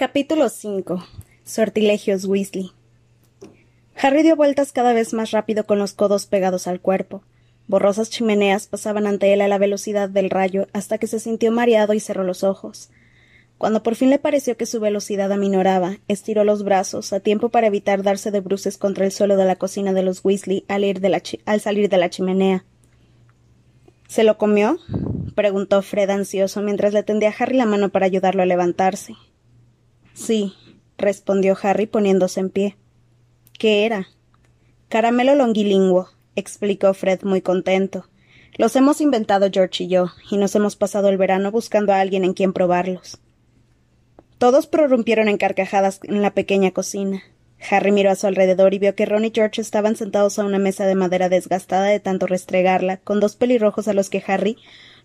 Capítulo 5. Sortilegios Weasley. Harry dio vueltas cada vez más rápido con los codos pegados al cuerpo. Borrosas chimeneas pasaban ante él a la velocidad del rayo hasta que se sintió mareado y cerró los ojos. Cuando por fin le pareció que su velocidad aminoraba, estiró los brazos, a tiempo para evitar darse de bruces contra el suelo de la cocina de los Weasley al, al salir de la chimenea. ¿Se lo comió? preguntó Fred ansioso mientras le tendía a Harry la mano para ayudarlo a levantarse. Sí, respondió Harry poniéndose en pie. ¿Qué era? Caramelo longuilingüo, explicó Fred muy contento. Los hemos inventado George y yo, y nos hemos pasado el verano buscando a alguien en quien probarlos. Todos prorrumpieron en carcajadas en la pequeña cocina. Harry miró a su alrededor y vio que Ron y George estaban sentados a una mesa de madera desgastada de tanto restregarla, con dos pelirrojos a los que Harry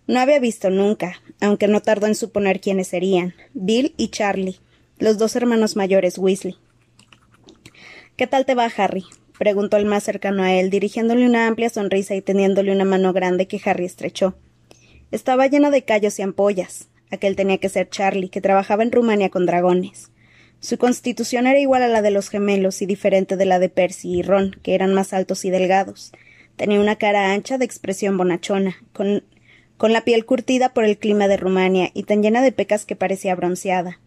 no había visto nunca, aunque no tardó en suponer quiénes serían Bill y Charlie, los dos hermanos mayores Weasley. ¿Qué tal te va, Harry? preguntó el más cercano a él, dirigiéndole una amplia sonrisa y tendiéndole una mano grande que Harry estrechó. Estaba llena de callos y ampollas. Aquel tenía que ser Charlie, que trabajaba en Rumania con dragones. Su constitución era igual a la de los gemelos y diferente de la de Percy y Ron, que eran más altos y delgados. Tenía una cara ancha de expresión bonachona, con, con la piel curtida por el clima de Rumania y tan llena de pecas que parecía bronceada.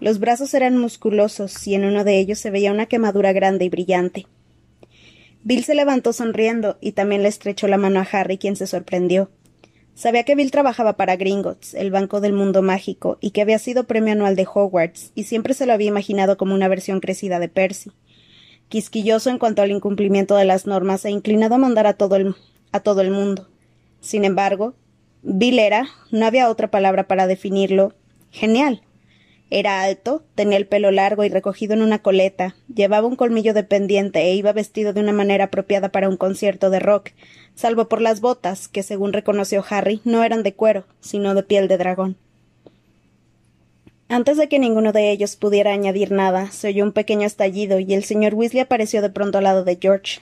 Los brazos eran musculosos y en uno de ellos se veía una quemadura grande y brillante. Bill se levantó sonriendo y también le estrechó la mano a Harry, quien se sorprendió. Sabía que Bill trabajaba para Gringotts, el Banco del Mundo Mágico, y que había sido premio anual de Hogwarts, y siempre se lo había imaginado como una versión crecida de Percy. Quisquilloso en cuanto al incumplimiento de las normas e inclinado a mandar a todo el, a todo el mundo. Sin embargo, Bill era, no había otra palabra para definirlo, genial. Era alto, tenía el pelo largo y recogido en una coleta, llevaba un colmillo de pendiente e iba vestido de una manera apropiada para un concierto de rock, salvo por las botas, que según reconoció Harry, no eran de cuero, sino de piel de dragón. Antes de que ninguno de ellos pudiera añadir nada, se oyó un pequeño estallido y el señor Weasley apareció de pronto al lado de George.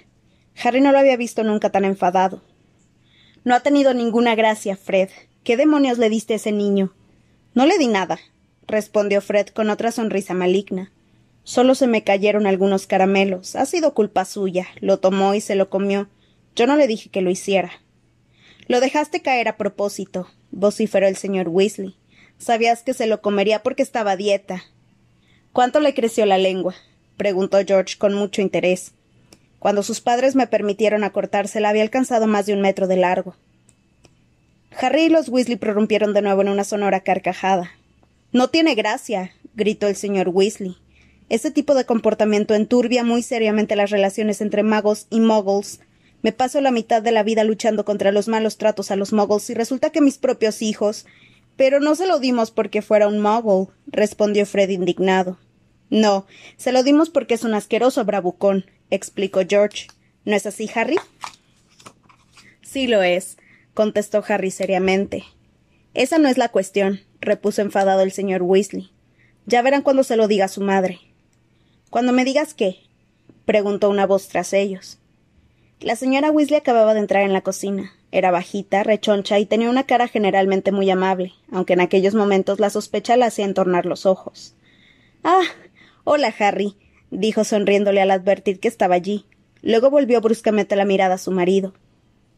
Harry no lo había visto nunca tan enfadado. No ha tenido ninguna gracia, Fred. ¿Qué demonios le diste a ese niño? No le di nada, respondió Fred con otra sonrisa maligna. Solo se me cayeron algunos caramelos. Ha sido culpa suya. Lo tomó y se lo comió. Yo no le dije que lo hiciera. Lo dejaste caer a propósito, vociferó el señor Weasley. Sabías que se lo comería porque estaba a dieta. ¿Cuánto le creció la lengua? preguntó George con mucho interés. Cuando sus padres me permitieron acortársela había alcanzado más de un metro de largo. Harry y los Weasley prorrumpieron de nuevo en una sonora carcajada. No tiene gracia, gritó el señor Weasley. Ese tipo de comportamiento enturbia muy seriamente las relaciones entre magos y muggles. Me paso la mitad de la vida luchando contra los malos tratos a los muggles y resulta que mis propios hijos. Pero no se lo dimos porque fuera un muggle, respondió Fred indignado. No, se lo dimos porque es un asqueroso bravucón, explicó George. ¿No es así, Harry? Sí lo es, contestó Harry seriamente. Esa no es la cuestión repuso enfadado el señor Weasley. Ya verán cuando se lo diga a su madre. Cuando me digas qué, preguntó una voz tras ellos. La señora Weasley acababa de entrar en la cocina. Era bajita, rechoncha y tenía una cara generalmente muy amable, aunque en aquellos momentos la sospecha la hacía entornar los ojos. Ah. Hola, Harry, dijo sonriéndole al advertir que estaba allí. Luego volvió bruscamente la mirada a su marido.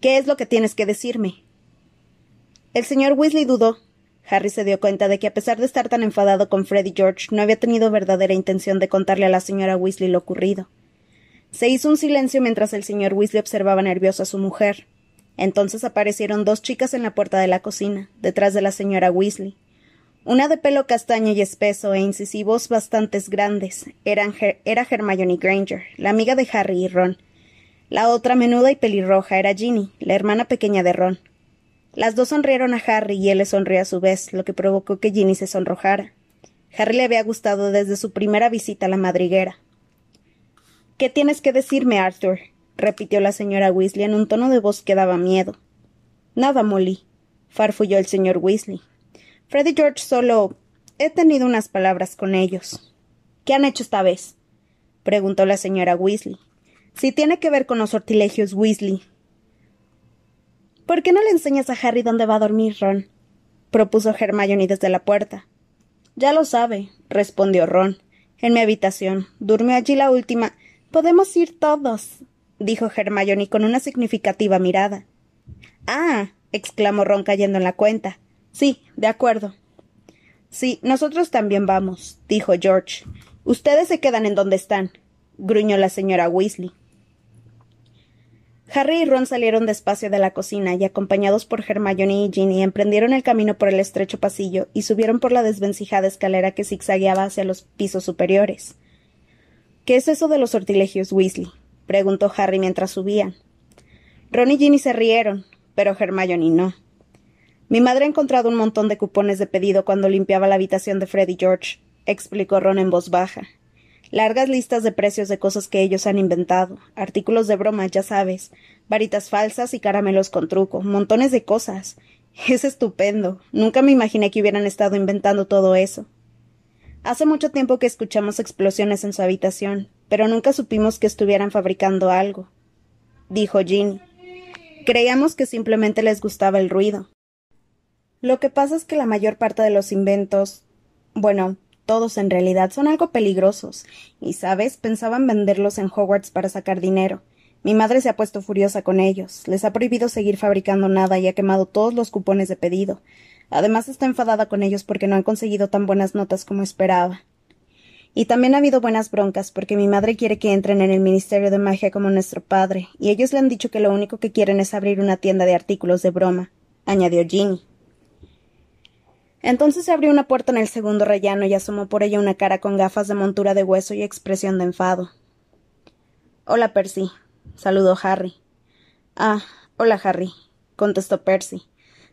¿Qué es lo que tienes que decirme? El señor Weasley dudó, Harry se dio cuenta de que a pesar de estar tan enfadado con Fred y George, no había tenido verdadera intención de contarle a la señora Weasley lo ocurrido. Se hizo un silencio mientras el señor Weasley observaba nervioso a su mujer. Entonces aparecieron dos chicas en la puerta de la cocina, detrás de la señora Weasley. Una de pelo castaño y espeso e incisivos bastantes grandes era Hermione Granger, la amiga de Harry y Ron. La otra menuda y pelirroja era Ginny, la hermana pequeña de Ron. Las dos sonrieron a Harry y él le sonrió a su vez, lo que provocó que Ginny se sonrojara. Harry le había gustado desde su primera visita a la madriguera. ¿Qué tienes que decirme, Arthur? repitió la señora Weasley en un tono de voz que daba miedo. Nada, Molly, farfulló el señor Weasley. Fred y George solo. he tenido unas palabras con ellos. ¿Qué han hecho esta vez? preguntó la señora Weasley. Si tiene que ver con los sortilegios Weasley, ¿Por qué no le enseñas a Harry dónde va a dormir, Ron? propuso Hermione desde la puerta. Ya lo sabe, respondió Ron. En mi habitación. Durmió allí la última. Podemos ir todos, dijo Hermione con una significativa mirada. Ah, exclamó Ron cayendo en la cuenta. Sí, de acuerdo. Sí, nosotros también vamos, dijo George. Ustedes se quedan en donde están, gruñó la señora Weasley. Harry y Ron salieron despacio de la cocina y, acompañados por Hermione y Ginny, emprendieron el camino por el estrecho pasillo y subieron por la desvencijada escalera que zigzagueaba hacia los pisos superiores. ¿Qué es eso de los sortilegios, Weasley? preguntó Harry mientras subían. Ron y Ginny se rieron, pero Hermione no. Mi madre ha encontrado un montón de cupones de pedido cuando limpiaba la habitación de Fred y George, explicó Ron en voz baja. Largas listas de precios de cosas que ellos han inventado, artículos de broma, ya sabes, varitas falsas y caramelos con truco, montones de cosas. Es estupendo. Nunca me imaginé que hubieran estado inventando todo eso. Hace mucho tiempo que escuchamos explosiones en su habitación, pero nunca supimos que estuvieran fabricando algo, dijo Jean. Creíamos que simplemente les gustaba el ruido. Lo que pasa es que la mayor parte de los inventos, bueno, todos en realidad son algo peligrosos, y, sabes, pensaban venderlos en Hogwarts para sacar dinero. Mi madre se ha puesto furiosa con ellos, les ha prohibido seguir fabricando nada y ha quemado todos los cupones de pedido. Además está enfadada con ellos porque no han conseguido tan buenas notas como esperaba. Y también ha habido buenas broncas porque mi madre quiere que entren en el Ministerio de Magia como nuestro padre, y ellos le han dicho que lo único que quieren es abrir una tienda de artículos de broma, añadió Ginny. Entonces se abrió una puerta en el segundo rellano y asomó por ella una cara con gafas de montura de hueso y expresión de enfado. Hola, Percy, saludó Harry. Ah, hola, Harry, contestó Percy.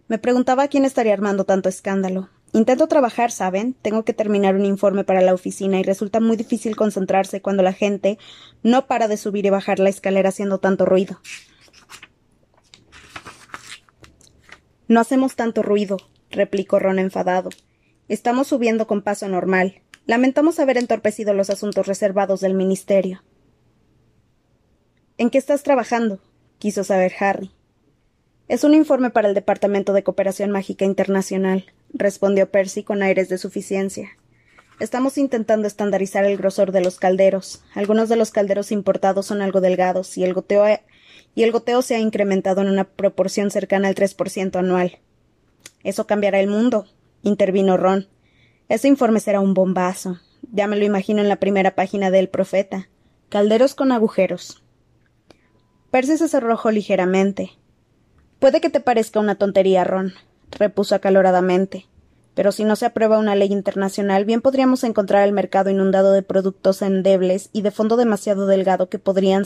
Me preguntaba quién estaría armando tanto escándalo. Intento trabajar, ¿saben? Tengo que terminar un informe para la oficina y resulta muy difícil concentrarse cuando la gente no para de subir y bajar la escalera haciendo tanto ruido. No hacemos tanto ruido, replicó Ron enfadado. Estamos subiendo con paso normal. Lamentamos haber entorpecido los asuntos reservados del Ministerio. ¿En qué estás trabajando? quiso saber Harry. Es un informe para el Departamento de Cooperación Mágica Internacional, respondió Percy con aires de suficiencia. Estamos intentando estandarizar el grosor de los calderos. Algunos de los calderos importados son algo delgados y el goteo, y el goteo se ha incrementado en una proporción cercana al 3% anual. Eso cambiará el mundo, intervino Ron. Ese informe será un bombazo. Ya me lo imagino en la primera página del Profeta. Calderos con agujeros. Percy se sonrojó ligeramente. Puede que te parezca una tontería, Ron, repuso acaloradamente. Pero si no se aprueba una ley internacional, bien podríamos encontrar el mercado inundado de productos endebles y de fondo demasiado delgado que podrían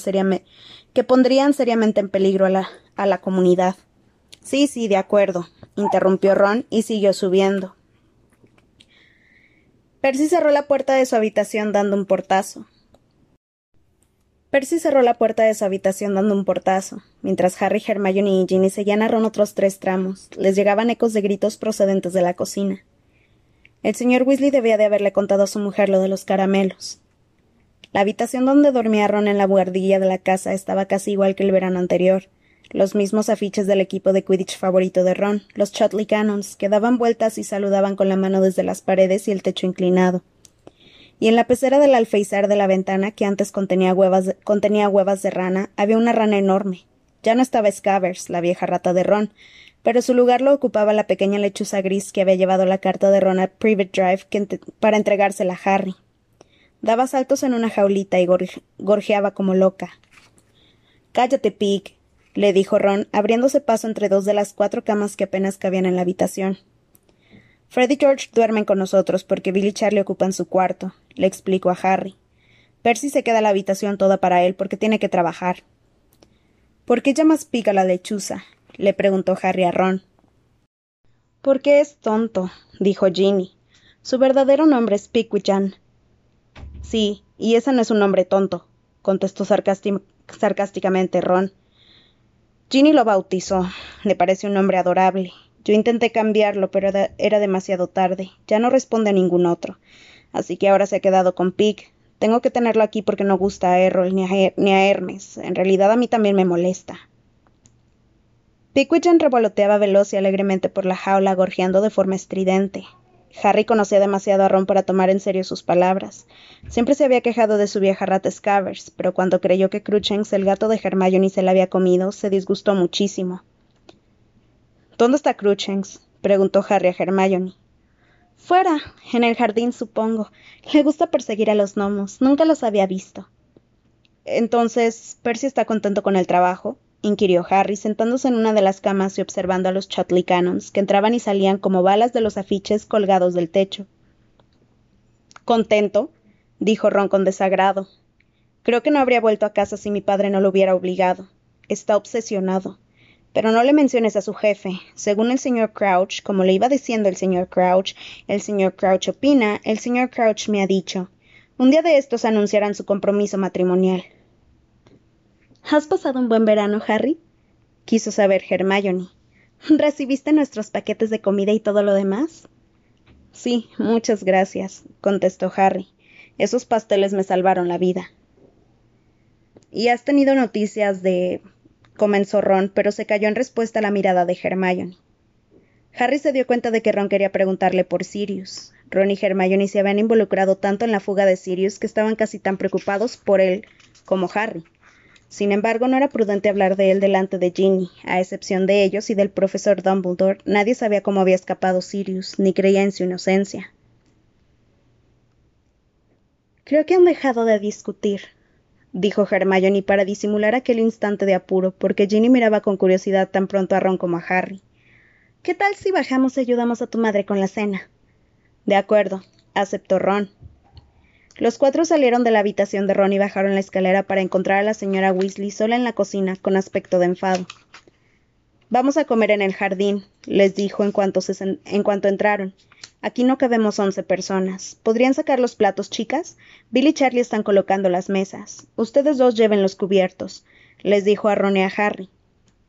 que pondrían seriamente en peligro a la, a la comunidad. Sí, sí, de acuerdo, interrumpió Ron y siguió subiendo. Percy cerró la puerta de su habitación dando un portazo. Percy cerró la puerta de su habitación dando un portazo. Mientras Harry, Hermione y Ginny seguían a Ron otros tres tramos, les llegaban ecos de gritos procedentes de la cocina. El señor Weasley debía de haberle contado a su mujer lo de los caramelos. La habitación donde dormía Ron en la buhardilla de la casa estaba casi igual que el verano anterior, los mismos afiches del equipo de Quidditch favorito de Ron, los Chotley Cannons, que daban vueltas y saludaban con la mano desde las paredes y el techo inclinado. Y en la pecera del alféizar de la ventana, que antes contenía huevas, de, contenía huevas de rana, había una rana enorme. Ya no estaba Scabbers, la vieja rata de Ron, pero su lugar lo ocupaba la pequeña lechuza gris que había llevado la carta de Ron a Private Drive para entregársela a Harry. Daba saltos en una jaulita y gorjeaba como loca. Cállate, Pig, le dijo Ron, abriéndose paso entre dos de las cuatro camas que apenas cabían en la habitación. Fred y George duermen con nosotros porque Bill y Charlie ocupan su cuarto, le explicó a Harry. Percy se queda la habitación toda para él porque tiene que trabajar. ¿Por qué llamas pica la lechuza? le preguntó Harry a Ron. Porque es tonto, dijo Ginny. Su verdadero nombre es Pickwichan. Sí, y ese no es un nombre tonto, contestó sarcásticamente Ron. Ginny lo bautizó. Le parece un nombre adorable. Yo intenté cambiarlo, pero era demasiado tarde. Ya no responde a ningún otro. Así que ahora se ha quedado con Pig. Tengo que tenerlo aquí porque no gusta a Errol ni a, Hermes. En realidad a mí también me molesta. Pigwidgeon revoloteaba veloz y alegremente por la jaula, gorjeando de forma estridente. Harry conocía demasiado a Ron para tomar en serio sus palabras. Siempre se había quejado de su vieja rata Scabbers, pero cuando creyó que Cruchens, el gato de Hermione, se la había comido, se disgustó muchísimo. ¿Dónde está Cruchens? preguntó Harry a Hermione. Fuera, en el jardín, supongo. Le gusta perseguir a los gnomos. Nunca los había visto. Entonces, ¿Percy está contento con el trabajo? Inquirió Harry, sentándose en una de las camas y observando a los Chotley Cannons, que entraban y salían como balas de los afiches colgados del techo. Contento, dijo Ron con desagrado. Creo que no habría vuelto a casa si mi padre no lo hubiera obligado. Está obsesionado. Pero no le menciones a su jefe. Según el señor Crouch, como le iba diciendo el señor Crouch, el señor Crouch opina, el señor Crouch me ha dicho. Un día de estos anunciarán su compromiso matrimonial. ¿Has pasado un buen verano, Harry? quiso saber Hermione. ¿Recibiste nuestros paquetes de comida y todo lo demás? Sí, muchas gracias, contestó Harry. Esos pasteles me salvaron la vida. ¿Y has tenido noticias de... comenzó Ron, pero se cayó en respuesta a la mirada de Hermione. Harry se dio cuenta de que Ron quería preguntarle por Sirius. Ron y Hermione se habían involucrado tanto en la fuga de Sirius que estaban casi tan preocupados por él como Harry. Sin embargo, no era prudente hablar de él delante de Ginny. A excepción de ellos y del profesor Dumbledore, nadie sabía cómo había escapado Sirius, ni creía en su inocencia. Creo que han dejado de discutir, dijo Hermione para disimular aquel instante de apuro, porque Ginny miraba con curiosidad tan pronto a Ron como a Harry. ¿Qué tal si bajamos y ayudamos a tu madre con la cena? De acuerdo, aceptó Ron. Los cuatro salieron de la habitación de Ron y bajaron la escalera para encontrar a la señora Weasley sola en la cocina, con aspecto de enfado. Vamos a comer en el jardín, les dijo en cuanto, en cuanto entraron. Aquí no cabemos once personas. ¿Podrían sacar los platos, chicas? Bill y Charlie están colocando las mesas. Ustedes dos lleven los cubiertos, les dijo a Ron y a Harry.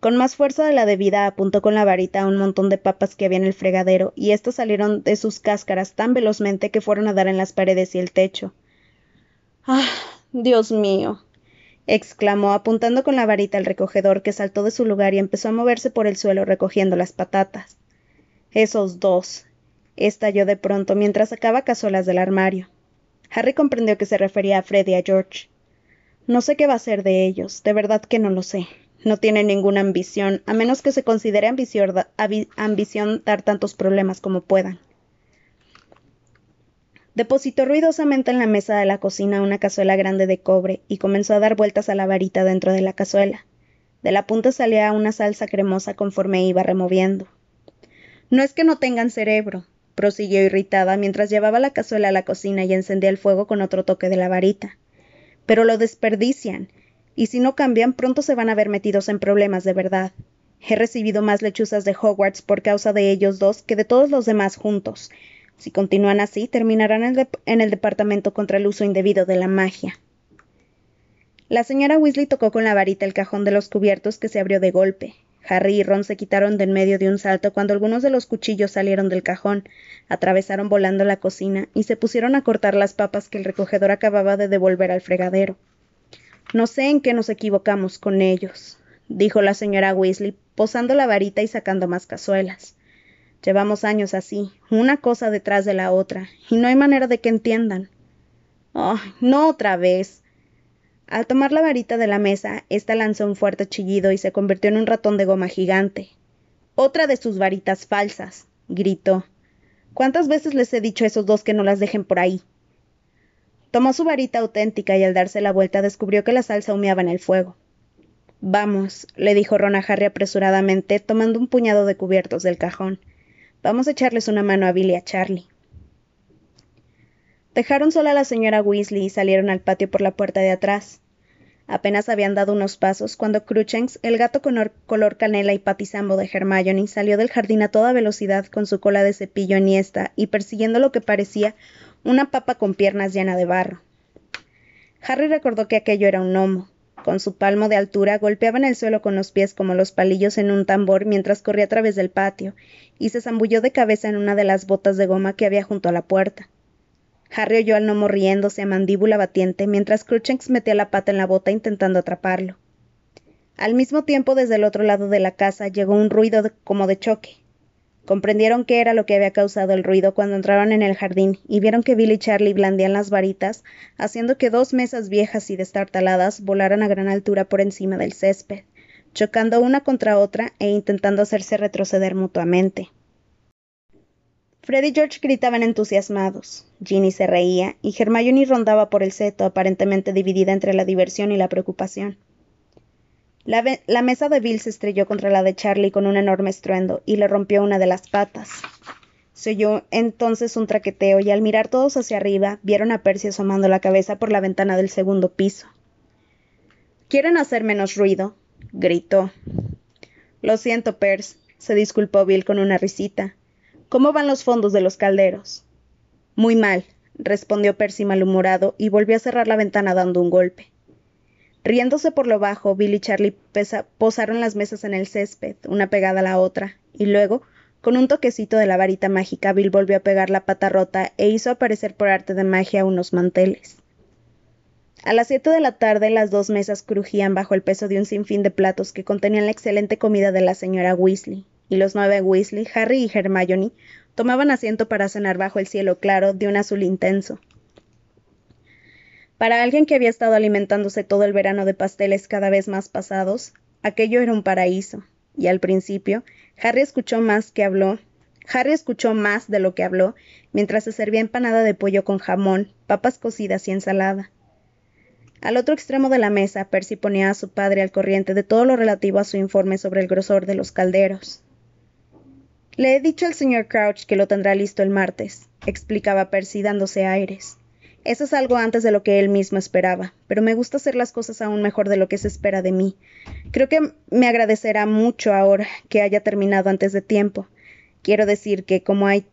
Con más fuerza de la debida apuntó con la varita a un montón de papas que había en el fregadero, y éstas salieron de sus cáscaras tan velozmente que fueron a dar en las paredes y el techo. Ah, Dios mío. exclamó apuntando con la varita al recogedor que saltó de su lugar y empezó a moverse por el suelo recogiendo las patatas. Esos dos. estalló de pronto mientras sacaba cazuelas del armario. Harry comprendió que se refería a Fred y a George. No sé qué va a ser de ellos, de verdad que no lo sé. No tienen ninguna ambición, a menos que se considere ambición dar tantos problemas como puedan. Depositó ruidosamente en la mesa de la cocina una cazuela grande de cobre y comenzó a dar vueltas a la varita dentro de la cazuela. De la punta salía una salsa cremosa conforme iba removiendo. No es que no tengan cerebro, prosiguió irritada mientras llevaba la cazuela a la cocina y encendía el fuego con otro toque de la varita. Pero lo desperdician, y si no cambian pronto se van a ver metidos en problemas de verdad. He recibido más lechuzas de Hogwarts por causa de ellos dos que de todos los demás juntos, si continúan así, terminarán en el departamento contra el uso indebido de la magia. La señora Weasley tocó con la varita el cajón de los cubiertos que se abrió de golpe. Harry y Ron se quitaron de en medio de un salto cuando algunos de los cuchillos salieron del cajón, atravesaron volando la cocina y se pusieron a cortar las papas que el recogedor acababa de devolver al fregadero. No sé en qué nos equivocamos con ellos, dijo la señora Weasley, posando la varita y sacando más cazuelas. Llevamos años así, una cosa detrás de la otra, y no hay manera de que entiendan. Oh, no otra vez. Al tomar la varita de la mesa, ésta lanzó un fuerte chillido y se convirtió en un ratón de goma gigante. Otra de sus varitas falsas, gritó. ¿Cuántas veces les he dicho a esos dos que no las dejen por ahí? Tomó su varita auténtica y al darse la vuelta descubrió que la salsa humeaba en el fuego. Vamos, le dijo Ron a Harry apresuradamente, tomando un puñado de cubiertos del cajón. Vamos a echarles una mano a Billy y a Charlie. Dejaron sola a la señora Weasley y salieron al patio por la puerta de atrás. Apenas habían dado unos pasos cuando Cruchens, el gato con color canela y patizambo de Hermione, salió del jardín a toda velocidad con su cola de cepillo eniesta y persiguiendo lo que parecía una papa con piernas llena de barro. Harry recordó que aquello era un gnomo. Con su palmo de altura golpeaba en el suelo con los pies como los palillos en un tambor mientras corría a través del patio, y se zambulló de cabeza en una de las botas de goma que había junto a la puerta. Harry oyó al gnomo riéndose a mandíbula batiente mientras Cruchens metía la pata en la bota intentando atraparlo. Al mismo tiempo, desde el otro lado de la casa llegó un ruido como de choque. Comprendieron qué era lo que había causado el ruido cuando entraron en el jardín y vieron que Bill y Charlie blandían las varitas, haciendo que dos mesas viejas y destartaladas volaran a gran altura por encima del césped, chocando una contra otra e intentando hacerse retroceder mutuamente. Fred y George gritaban entusiasmados, Ginny se reía y Hermione rondaba por el seto, aparentemente dividida entre la diversión y la preocupación. La, mesa de Bill se estrelló contra la de Charlie con un enorme estruendo y le rompió una de las patas. Se oyó entonces un traqueteo y al mirar todos hacia arriba vieron a Percy asomando la cabeza por la ventana del segundo piso. ¿Quieren hacer menos ruido? gritó. Lo siento, Percy, se disculpó Bill con una risita. ¿Cómo van los fondos de los calderos? Muy mal, respondió Percy malhumorado y volvió a cerrar la ventana dando un golpe. Riéndose por lo bajo, Bill y Charlie posaron las mesas en el césped, una pegada a la otra, y luego, con un toquecito de la varita mágica, Bill volvió a pegar la pata rota e hizo aparecer por arte de magia unos manteles. A las siete de la tarde las dos mesas crujían bajo el peso de un sinfín de platos que contenían la excelente comida de la señora Weasley, y los nueve Weasley, Harry y Hermione, tomaban asiento para cenar bajo el cielo claro de un azul intenso. Para alguien que había estado alimentándose todo el verano de pasteles cada vez más pasados, aquello era un paraíso, y al principio, Harry escuchó más que habló. Harry escuchó más de lo que habló mientras se servía empanada de pollo con jamón, papas cocidas y ensalada. Al otro extremo de la mesa, Percy ponía a su padre al corriente de todo lo relativo a su informe sobre el grosor de los calderos. Le he dicho al señor Crouch que lo tendrá listo el martes, explicaba Percy dándose aires. Eso es algo antes de lo que él mismo esperaba, pero me gusta hacer las cosas aún mejor de lo que se espera de mí. Creo que me agradecerá mucho ahora que haya terminado antes de tiempo. Quiero decir que como hay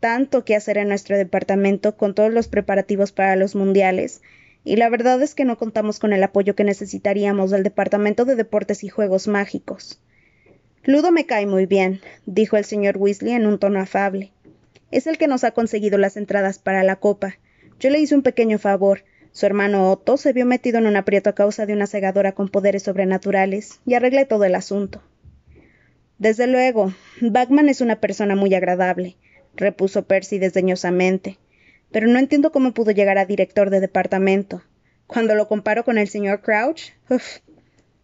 tanto que hacer en nuestro departamento con todos los preparativos para los mundiales, y la verdad es que no contamos con el apoyo que necesitaríamos del Departamento de Deportes y Juegos Mágicos. Ludo me cae muy bien, dijo el señor Weasley en un tono afable. Es el que nos ha conseguido las entradas para la copa, yo le hice un pequeño favor. Su hermano Otto se vio metido en un aprieto a causa de una segadora con poderes sobrenaturales, y arreglé todo el asunto. Desde luego, Bagman es una persona muy agradable, repuso Percy desdeñosamente, pero no entiendo cómo pudo llegar a director de departamento. Cuando lo comparo con el señor Crouch, uff.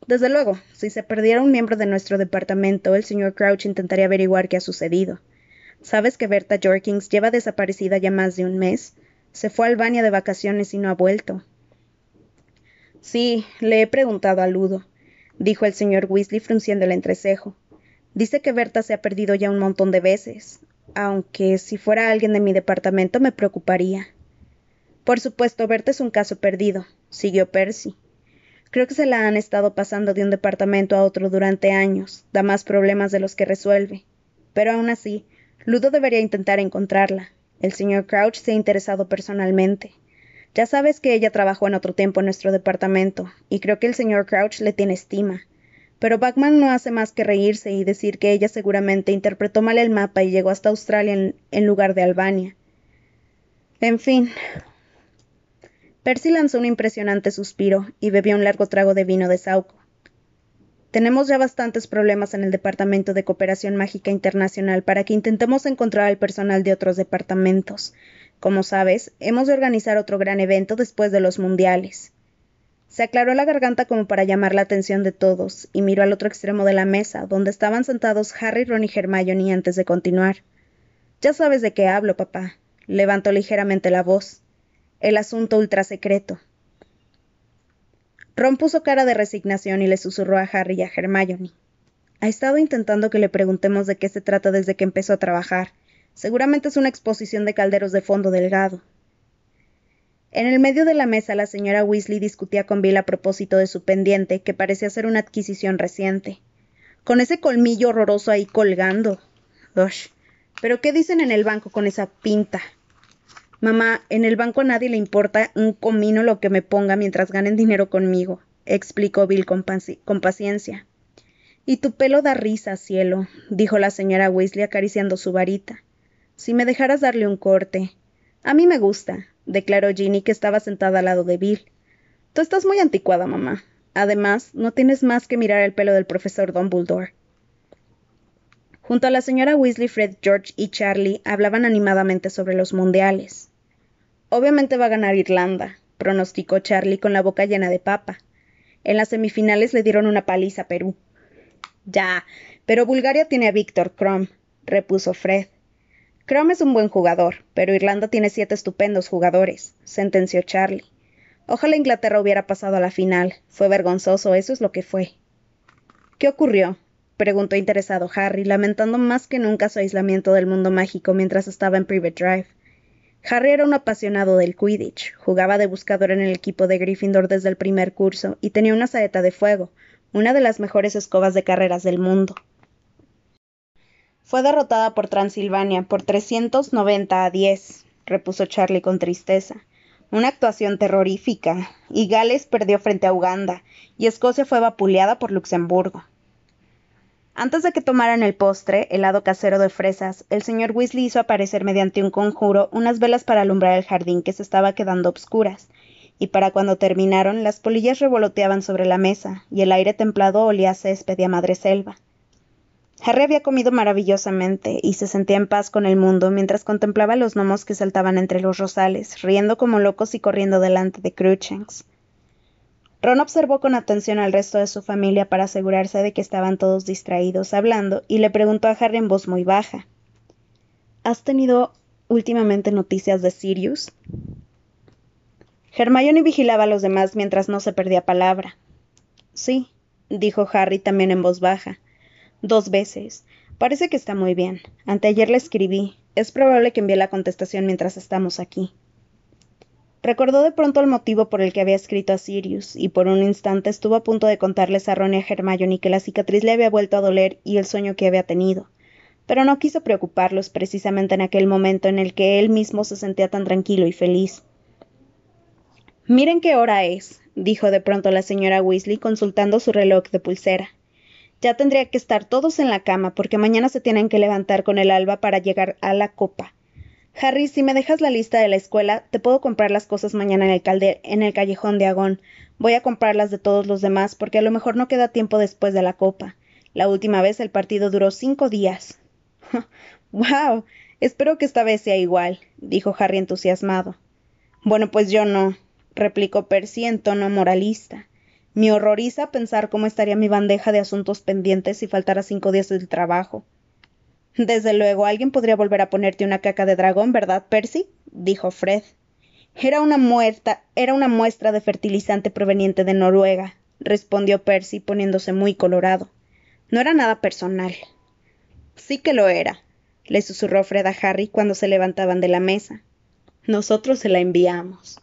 Desde luego, si se perdiera un miembro de nuestro departamento, el señor Crouch intentaría averiguar qué ha sucedido. ¿Sabes que Berta Jorkins lleva desaparecida ya más de un mes? Se fue a Albania de vacaciones y no ha vuelto. Sí, le he preguntado a Ludo, dijo el señor Weasley frunciendo el entrecejo. Dice que Berta se ha perdido ya un montón de veces, aunque si fuera alguien de mi departamento me preocuparía. Por supuesto, Berta es un caso perdido, siguió Percy. Creo que se la han estado pasando de un departamento a otro durante años, da más problemas de los que resuelve. Pero aún así, Ludo debería intentar encontrarla. El señor Crouch se ha interesado personalmente. Ya sabes que ella trabajó en otro tiempo en nuestro departamento, y creo que el señor Crouch le tiene estima. Pero Bachman no hace más que reírse y decir que ella seguramente interpretó mal el mapa y llegó hasta Australia en, en lugar de Albania. En fin. Percy lanzó un impresionante suspiro y bebió un largo trago de vino de Sauco. Tenemos ya bastantes problemas en el Departamento de Cooperación Mágica Internacional para que intentemos encontrar al personal de otros departamentos. Como sabes, hemos de organizar otro gran evento después de los mundiales. Se aclaró la garganta como para llamar la atención de todos, y miró al otro extremo de la mesa, donde estaban sentados Harry, Ron y Hermione antes de continuar. Ya sabes de qué hablo, papá. Levantó ligeramente la voz. El asunto ultra secreto. Ron puso cara de resignación y le susurró a Harry y a Hermione. Ha estado intentando que le preguntemos de qué se trata desde que empezó a trabajar. Seguramente es una exposición de calderos de fondo delgado. En el medio de la mesa la señora Weasley discutía con Bill a propósito de su pendiente, que parecía ser una adquisición reciente. Con ese colmillo horroroso ahí colgando. Ush. Pero ¿qué dicen en el banco con esa pinta? Mamá, en el banco a nadie le importa un comino lo que me ponga mientras ganen dinero conmigo, explicó Bill con, paciencia. Y tu pelo da risa, cielo, dijo la señora Weasley acariciando su varita. Si me dejaras darle un corte. A mí me gusta, declaró Ginny, que estaba sentada al lado de Bill. Tú estás muy anticuada, mamá. Además, no tienes más que mirar el pelo del profesor Dumbledore. Junto a la señora Weasley, Fred, George y Charlie hablaban animadamente sobre los mundiales. Obviamente va a ganar Irlanda, pronosticó Charlie con la boca llena de papa. En las semifinales le dieron una paliza a Perú. Ya, pero Bulgaria tiene a Víctor Krom, repuso Fred. Krom es un buen jugador, pero Irlanda tiene siete estupendos jugadores, sentenció Charlie. Ojalá Inglaterra hubiera pasado a la final. Fue vergonzoso, eso es lo que fue. ¿Qué ocurrió? preguntó interesado Harry, lamentando más que nunca su aislamiento del mundo mágico mientras estaba en Private Drive. Harry era un apasionado del Quidditch, jugaba de buscador en el equipo de Gryffindor desde el primer curso y tenía una saeta de fuego, una de las mejores escobas de carreras del mundo. Fue derrotada por Transilvania por 390 a 10, repuso Charlie con tristeza. Una actuación terrorífica, y Gales perdió frente a Uganda, y Escocia fue vapuleada por Luxemburgo. Antes de que tomaran el postre, helado casero de fresas, el señor Weasley hizo aparecer mediante un conjuro unas velas para alumbrar el jardín que se estaba quedando obscuras, y para cuando terminaron las polillas revoloteaban sobre la mesa, y el aire templado olía a césped y a madre selva. Harry había comido maravillosamente y se sentía en paz con el mundo mientras contemplaba los gnomos que saltaban entre los rosales, riendo como locos y corriendo delante de Cruikshanks. Ron observó con atención al resto de su familia para asegurarse de que estaban todos distraídos hablando y le preguntó a Harry en voz muy baja. ¿Has tenido últimamente noticias de Sirius? Hermione vigilaba a los demás mientras no se perdía palabra. Sí, dijo Harry también en voz baja. Dos veces. Parece que está muy bien. Anteayer le escribí. Es probable que envíe la contestación mientras estamos aquí. Recordó de pronto el motivo por el que había escrito a Sirius, y por un instante estuvo a punto de contarles a Ron y a Hermione que la cicatriz le había vuelto a doler y el sueño que había tenido. Pero no quiso preocuparlos precisamente en aquel momento en el que él mismo se sentía tan tranquilo y feliz. Miren qué hora es, dijo de pronto la señora Weasley consultando su reloj de pulsera. Ya tendría que estar todos en la cama porque mañana se tienen que levantar con el alba para llegar a la copa. Harry, si me dejas la lista de la escuela, te puedo comprar las cosas mañana en el, en el callejón de Agón. Voy a comprarlas de todos los demás, porque a lo mejor no queda tiempo después de la copa. La última vez el partido duró cinco días. ¡Wow! Espero que esta vez sea igual, dijo Harry entusiasmado. Bueno, pues yo no, replicó Percy en tono moralista. Me horroriza pensar cómo estaría mi bandeja de asuntos pendientes si faltara cinco días del trabajo. Desde luego, alguien podría volver a ponerte una caca de dragón, ¿verdad, Percy? dijo Fred. Era una muerta, era una muestra de fertilizante proveniente de Noruega, respondió Percy poniéndose muy colorado. No era nada personal. Sí que lo era, le susurró Fred a Harry cuando se levantaban de la mesa. Nosotros se la enviamos.